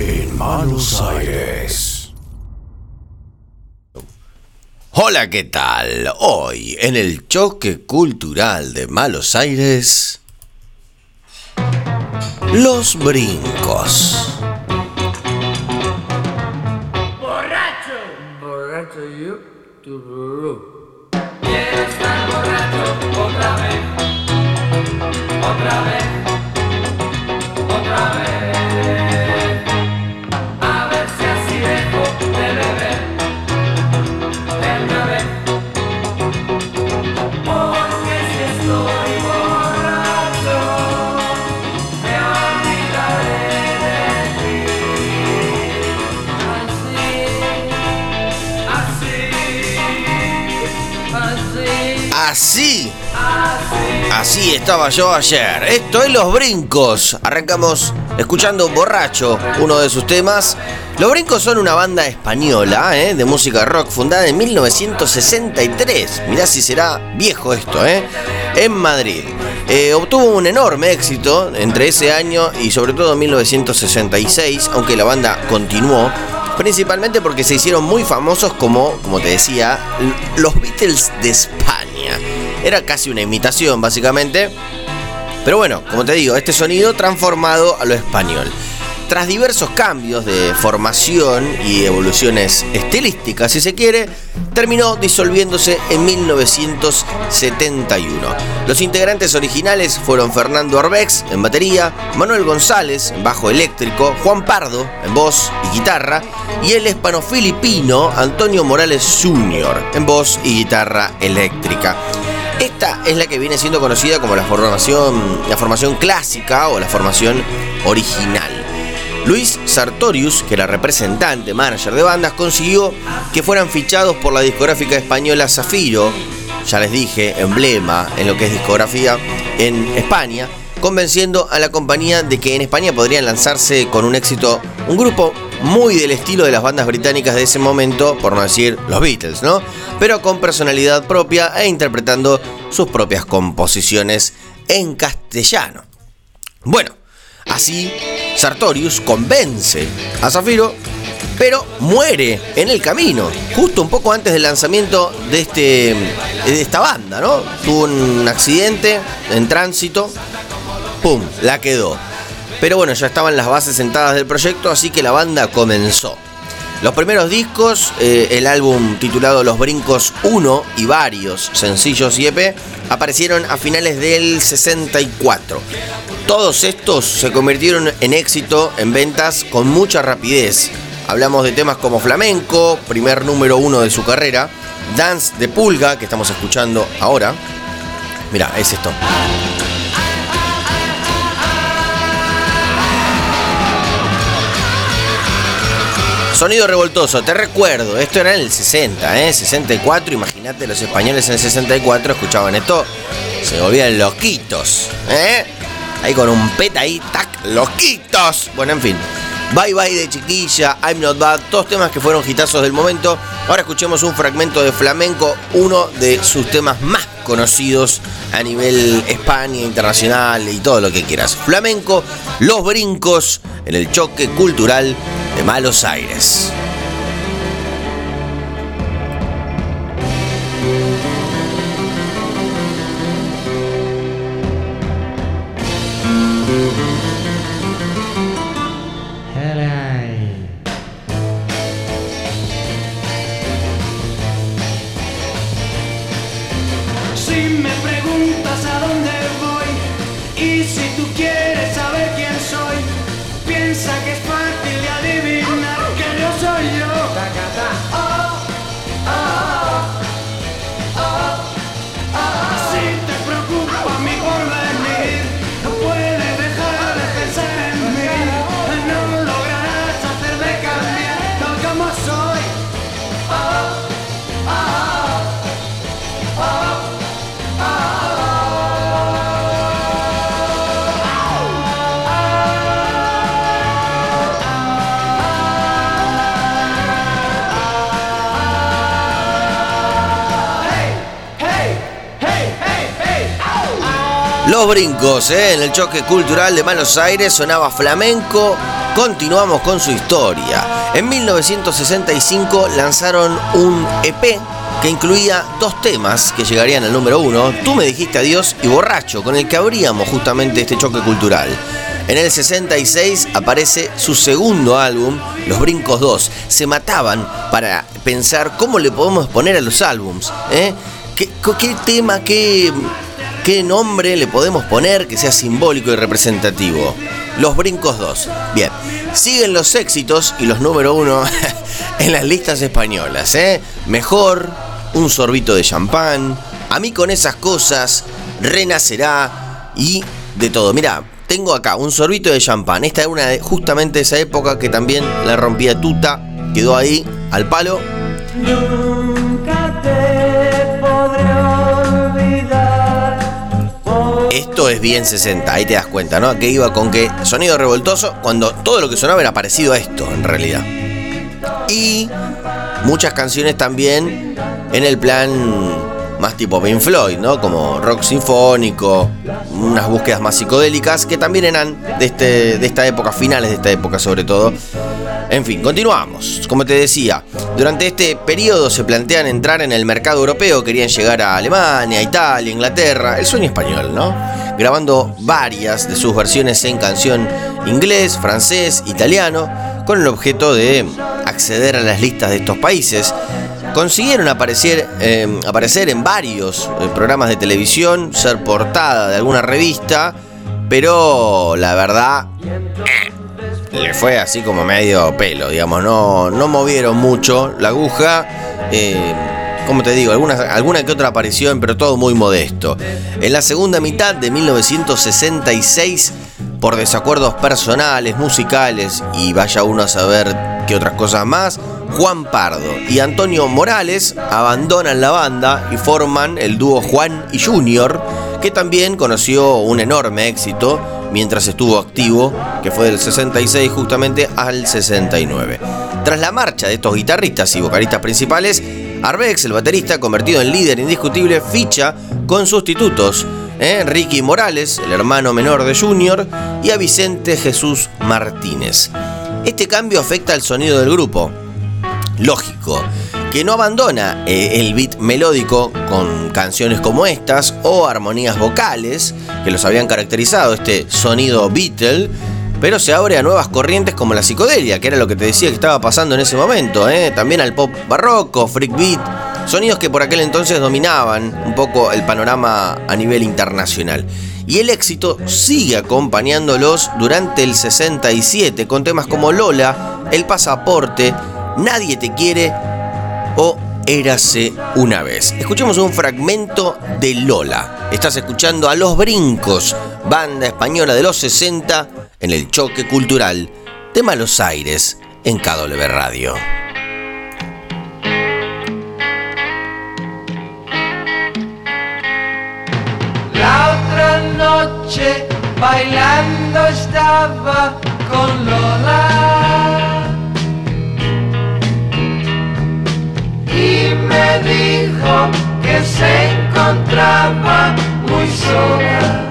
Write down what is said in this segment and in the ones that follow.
en Malos Aires. Hola, ¿qué tal? Hoy en el choque cultural de Malos Aires, los brincos. Así. Así. Estaba yo ayer. Esto es Los Brincos. Arrancamos escuchando Borracho, uno de sus temas. Los Brincos son una banda española ¿eh? de música rock fundada en 1963. Mirá si será viejo esto, ¿eh? En Madrid. Eh, obtuvo un enorme éxito entre ese año y sobre todo en 1966, aunque la banda continuó principalmente porque se hicieron muy famosos como, como te decía, los Beatles de España. Era casi una imitación, básicamente. Pero bueno, como te digo, este sonido transformado a lo español. Tras diversos cambios de formación y evoluciones estilísticas, si se quiere, terminó disolviéndose en 1971. Los integrantes originales fueron Fernando Arbex en batería, Manuel González en bajo eléctrico, Juan Pardo en voz y guitarra, y el hispano-filipino Antonio Morales Jr. en voz y guitarra eléctrica. Esta es la que viene siendo conocida como la formación, la formación clásica o la formación original. Luis Sartorius, que era representante, manager de bandas, consiguió que fueran fichados por la discográfica española Zafiro, ya les dije, emblema en lo que es discografía en España, convenciendo a la compañía de que en España podrían lanzarse con un éxito un grupo muy del estilo de las bandas británicas de ese momento, por no decir los Beatles, ¿no? Pero con personalidad propia e interpretando sus propias composiciones en castellano. Bueno, así Sartorius convence a Zafiro, pero muere en el camino, justo un poco antes del lanzamiento de, este, de esta banda, ¿no? Tuvo un accidente en tránsito, ¡pum! La quedó. Pero bueno, ya estaban las bases sentadas del proyecto, así que la banda comenzó. Los primeros discos, eh, el álbum titulado Los Brincos 1 y varios sencillos y EP, aparecieron a finales del 64. Todos estos se convirtieron en éxito en ventas con mucha rapidez. Hablamos de temas como Flamenco, primer número uno de su carrera, Dance de Pulga, que estamos escuchando ahora. Mira, es esto. Sonido revoltoso, te recuerdo, esto era en el 60, ¿eh? 64, imagínate los españoles en el 64 escuchaban esto, se volvían loquitos, ¿eh? Ahí con un peta ahí, tac, loquitos. Bueno, en fin. Bye Bye de Chiquilla, I'm Not Bad, todos temas que fueron hitazos del momento. Ahora escuchemos un fragmento de flamenco, uno de sus temas más conocidos a nivel España, internacional y todo lo que quieras. Flamenco, los brincos en el choque cultural de Malos Aires. Piensa que es fácil Los brincos, ¿eh? en el choque cultural de Malos Aires sonaba flamenco Continuamos con su historia. En 1965 lanzaron un EP que incluía dos temas que llegarían al número uno, Tú me dijiste adiós y Borracho, con el que abríamos justamente este choque cultural. En el 66 aparece su segundo álbum, Los Brincos 2. Se mataban para pensar cómo le podemos poner a los álbums. ¿eh? ¿Qué, qué tema, qué, qué nombre le podemos poner que sea simbólico y representativo? Los Brincos 2. Bien, siguen los éxitos y los número uno en las listas españolas. ¿eh? Mejor, un sorbito de champán, a mí con esas cosas, renacerá y de todo. Mira, tengo acá un sorbito de champán. Esta es una de justamente esa época que también la rompía tuta. Quedó ahí al palo. Esto es bien 60, ahí te das cuenta, ¿no? Que iba con que sonido revoltoso cuando todo lo que sonaba era parecido a esto, en realidad. Y muchas canciones también en el plan más tipo Pink Floyd, ¿no? Como rock sinfónico, unas búsquedas más psicodélicas que también eran de, este, de esta época, finales de esta época sobre todo. En fin, continuamos. Como te decía, durante este periodo se plantean entrar en el mercado europeo, querían llegar a Alemania, Italia, Inglaterra, el sueño español, ¿no? Grabando varias de sus versiones en canción inglés, francés, italiano, con el objeto de acceder a las listas de estos países consiguieron aparecer, eh, aparecer en varios eh, programas de televisión, ser portada de alguna revista, pero la verdad eh, le fue así como medio pelo, digamos, no, no movieron mucho la aguja. como te digo, alguna que otra aparición, pero todo muy modesto. En la segunda mitad de 1966, por desacuerdos personales, musicales y vaya uno a saber qué otras cosas más, Juan Pardo y Antonio Morales abandonan la banda y forman el dúo Juan y Junior, que también conoció un enorme éxito mientras estuvo activo, que fue del 66 justamente al 69. Tras la marcha de estos guitarristas y vocalistas principales, Arbex, el baterista convertido en líder indiscutible, ficha con sustitutos. ¿eh? Ricky Morales, el hermano menor de Junior, y a Vicente Jesús Martínez. Este cambio afecta al sonido del grupo, lógico, que no abandona eh, el beat melódico con canciones como estas o armonías vocales que los habían caracterizado, este sonido Beatle, pero se abre a nuevas corrientes como la psicodelia, que era lo que te decía que estaba pasando en ese momento, ¿eh? también al pop barroco, freak beat, sonidos que por aquel entonces dominaban un poco el panorama a nivel internacional. Y el éxito sigue acompañándolos durante el 67 con temas como Lola, El Pasaporte, Nadie te quiere o Érase una vez. Escuchemos un fragmento de Lola. Estás escuchando a Los Brincos, banda española de los 60 en el choque cultural de Malos Aires en KW Radio. La otra noche bailando estaba con Lola que se encontraba muy sola.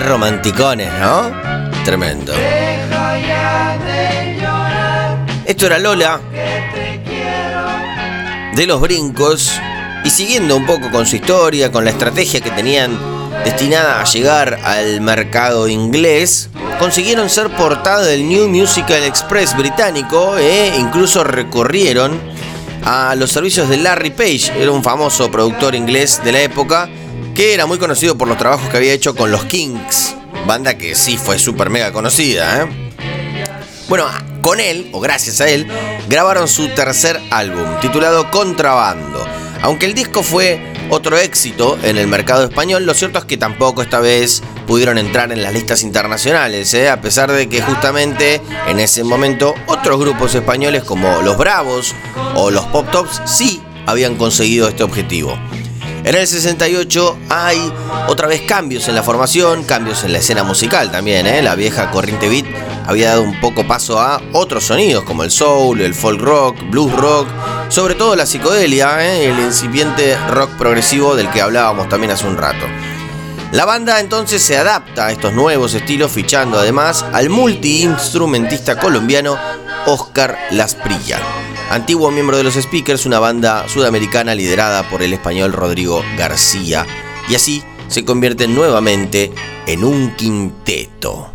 Romanticones, ¿no? Tremendo. Esto era Lola de los brincos y siguiendo un poco con su historia, con la estrategia que tenían destinada a llegar al mercado inglés, consiguieron ser portada del New Musical Express británico e incluso recorrieron a los servicios de Larry Page, era un famoso productor inglés de la época que era muy conocido por los trabajos que había hecho con los Kings, banda que sí fue súper mega conocida. ¿eh? Bueno, con él, o gracias a él, grabaron su tercer álbum, titulado Contrabando. Aunque el disco fue otro éxito en el mercado español. Lo cierto es que tampoco esta vez pudieron entrar en las listas internacionales, ¿eh? a pesar de que justamente en ese momento otros grupos españoles como los Bravos o los Pop Tops sí habían conseguido este objetivo. En el 68 hay otra vez cambios en la formación, cambios en la escena musical también. ¿eh? La vieja corriente beat había dado un poco paso a otros sonidos como el soul, el folk rock, blues rock, sobre todo la psicodelia, ¿eh? el incipiente rock progresivo del que hablábamos también hace un rato. La banda entonces se adapta a estos nuevos estilos fichando además al multiinstrumentista colombiano Oscar Lasprilla antiguo miembro de los Speakers, una banda sudamericana liderada por el español Rodrigo García, y así se convierten nuevamente en un quinteto.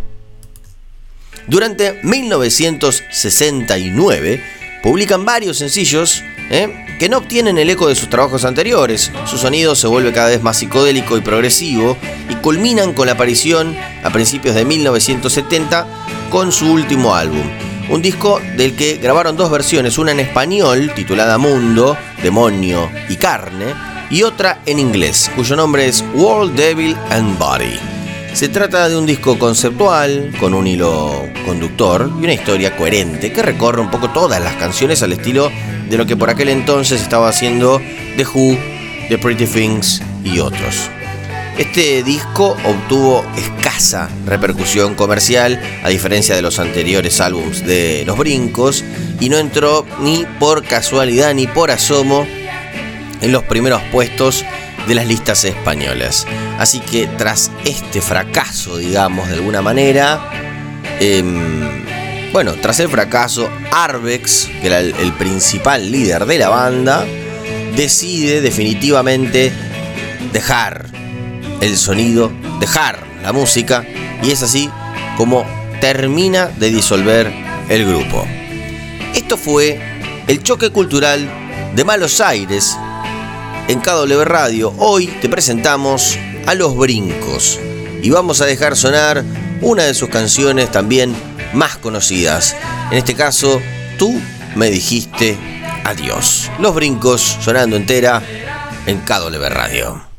Durante 1969 publican varios sencillos ¿eh? que no obtienen el eco de sus trabajos anteriores. Su sonido se vuelve cada vez más psicodélico y progresivo y culminan con la aparición a principios de 1970 con su último álbum, un disco del que grabaron dos versiones, una en español titulada Mundo, Demonio y Carne, y otra en inglés, cuyo nombre es World Devil and Body. Se trata de un disco conceptual, con un hilo conductor y una historia coherente que recorre un poco todas las canciones al estilo de lo que por aquel entonces estaba haciendo The Who, The Pretty Things y otros. Este disco obtuvo escasa repercusión comercial, a diferencia de los anteriores álbums de Los Brincos, y no entró ni por casualidad ni por asomo en los primeros puestos de las listas españolas. Así que tras este fracaso, digamos, de alguna manera, em, bueno, tras el fracaso, Arbex, que era el, el principal líder de la banda, decide definitivamente dejar el sonido, dejar la música y es así como termina de disolver el grupo. Esto fue el choque cultural de Malos Aires en KW Radio. Hoy te presentamos a Los Brincos y vamos a dejar sonar una de sus canciones también más conocidas. En este caso, tú me dijiste adiós. Los Brincos sonando entera en KW Radio.